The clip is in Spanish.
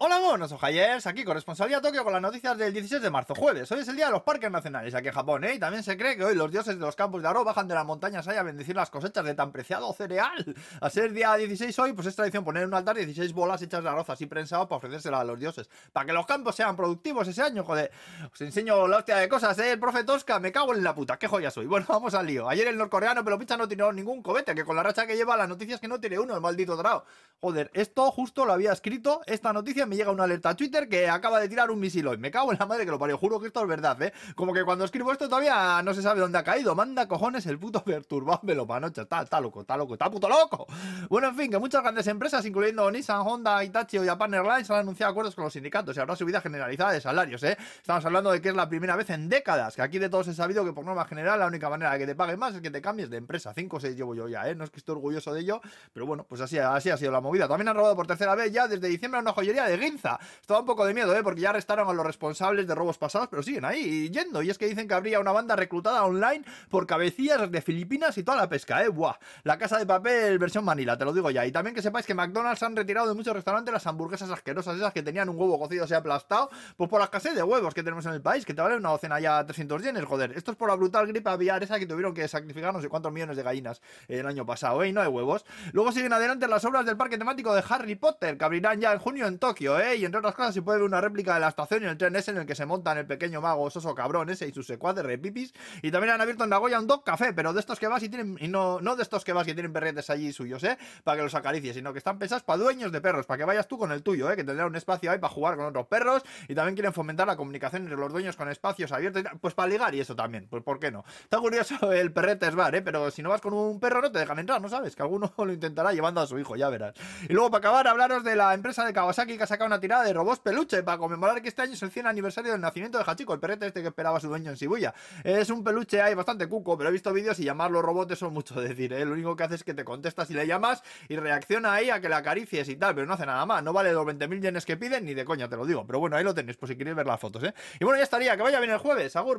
Hola monos, ojayers, aquí corresponsalía Tokio con las noticias del 16 de marzo, jueves. Hoy es el día de los parques nacionales aquí en Japón, ¿eh? Y también se cree que hoy los dioses de los campos de arroz bajan de las montañas ahí a bendecir las cosechas de tan preciado cereal. A ser día 16 hoy, pues es tradición poner en un altar 16 bolas hechas de arroz así prensado para ofrecérselas a los dioses. Para que los campos sean productivos ese año, joder. Os enseño la hostia de cosas, ¿eh? El profe Tosca, me cago en la puta, qué joya soy. Bueno, vamos al lío. Ayer el norcoreano pero picha no tiró ningún cobete, que con la racha que lleva las noticias que no tiene uno, el maldito drao. Joder, esto justo lo había escrito, esta noticia me llega una alerta Twitter que acaba de tirar un misil hoy. Me cago en la madre que lo parió, juro que esto es verdad, ¿eh? Como que cuando escribo esto todavía no se sabe dónde ha caído. Manda cojones el puto perturbado panocha. Está, está loco, está loco, está puto loco. Bueno, en fin, que muchas grandes empresas, incluyendo Nissan, Honda, Itachi o Japan Airlines, han anunciado acuerdos con los sindicatos y habrá subida generalizada de salarios, ¿eh? Estamos hablando de que es la primera vez en décadas que aquí de todos he sabido que por norma general la única manera de que te paguen más es que te cambies de empresa. 5 o 6 llevo yo ya, ¿eh? No es que esté orgulloso de ello, pero bueno, pues así, así ha sido la movida. También han robado por tercera vez ya desde diciembre a una joyería de Ginza. Estaba un poco de miedo, ¿eh? Porque ya arrestaron a los responsables de robos pasados, pero siguen ahí yendo. Y es que dicen que habría una banda reclutada online por cabecillas de Filipinas y toda la pesca, ¿eh? Buah. La casa de papel versión Manila, te lo digo ya. Y también que sepáis que McDonald's han retirado de muchos restaurantes las hamburguesas asquerosas esas que tenían un huevo cocido así aplastado, pues por la escasez de huevos que tenemos en el país, que te vale una docena ya 300 yenes, joder. Esto es por la brutal gripe aviar esa que tuvieron que sacrificar no sé cuántos millones de gallinas el año pasado, ¿eh? Y no hay huevos. Luego siguen adelante las obras del parque temático de Harry Potter, que abrirán ya en junio en Tokio, ¿eh? Y entre otras cosas se puede ver una réplica de la estación y el tren ese en el que se montan el pequeño mago soso cabrón ese y sus secuaces repipis. Y también han abierto en Nagoya un dog café, pero de estos que vas y tienen. No, no de estos que vas y tienen perretes allí suyos, ¿eh? Para que los acaricies, sino que están pensados para dueños de perros, para que vayas tú con el tuyo, ¿eh? Que tendrá un espacio ahí para jugar con otros perros. Y también quieren fomentar la comunicación entre los dueños con espacios abiertos. Pues para ligar y eso también, pues ¿por qué no? Está curioso el perrete es bar, ¿eh? Pero si no vas con un perro no te dejan entrar, ¿no sabes? Que alguno lo intentará llevando a su hijo, ya verás. Y luego para acabar, hablaros de la empresa de Kawasaki que ha sacado una tirada de robots peluche para conmemorar que este año es el 100 aniversario del nacimiento de Hachiko, el perrete este que esperaba su dueño en Shibuya. Es un peluche ahí bastante cuco, pero he visto vídeos y llamarlo robots eso es mucho decir, ¿eh? Lo único que hace es que te contestas y le llamas y reacciona ahí a que le acaricies y tal, pero no hace nada más. No vale los 20.000 yenes que piden ni de coña, te lo digo. Pero bueno, ahí lo tenéis, por si queréis ver las fotos, ¿eh? Y bueno, ya estaría, que vaya bien el jueves, Agur.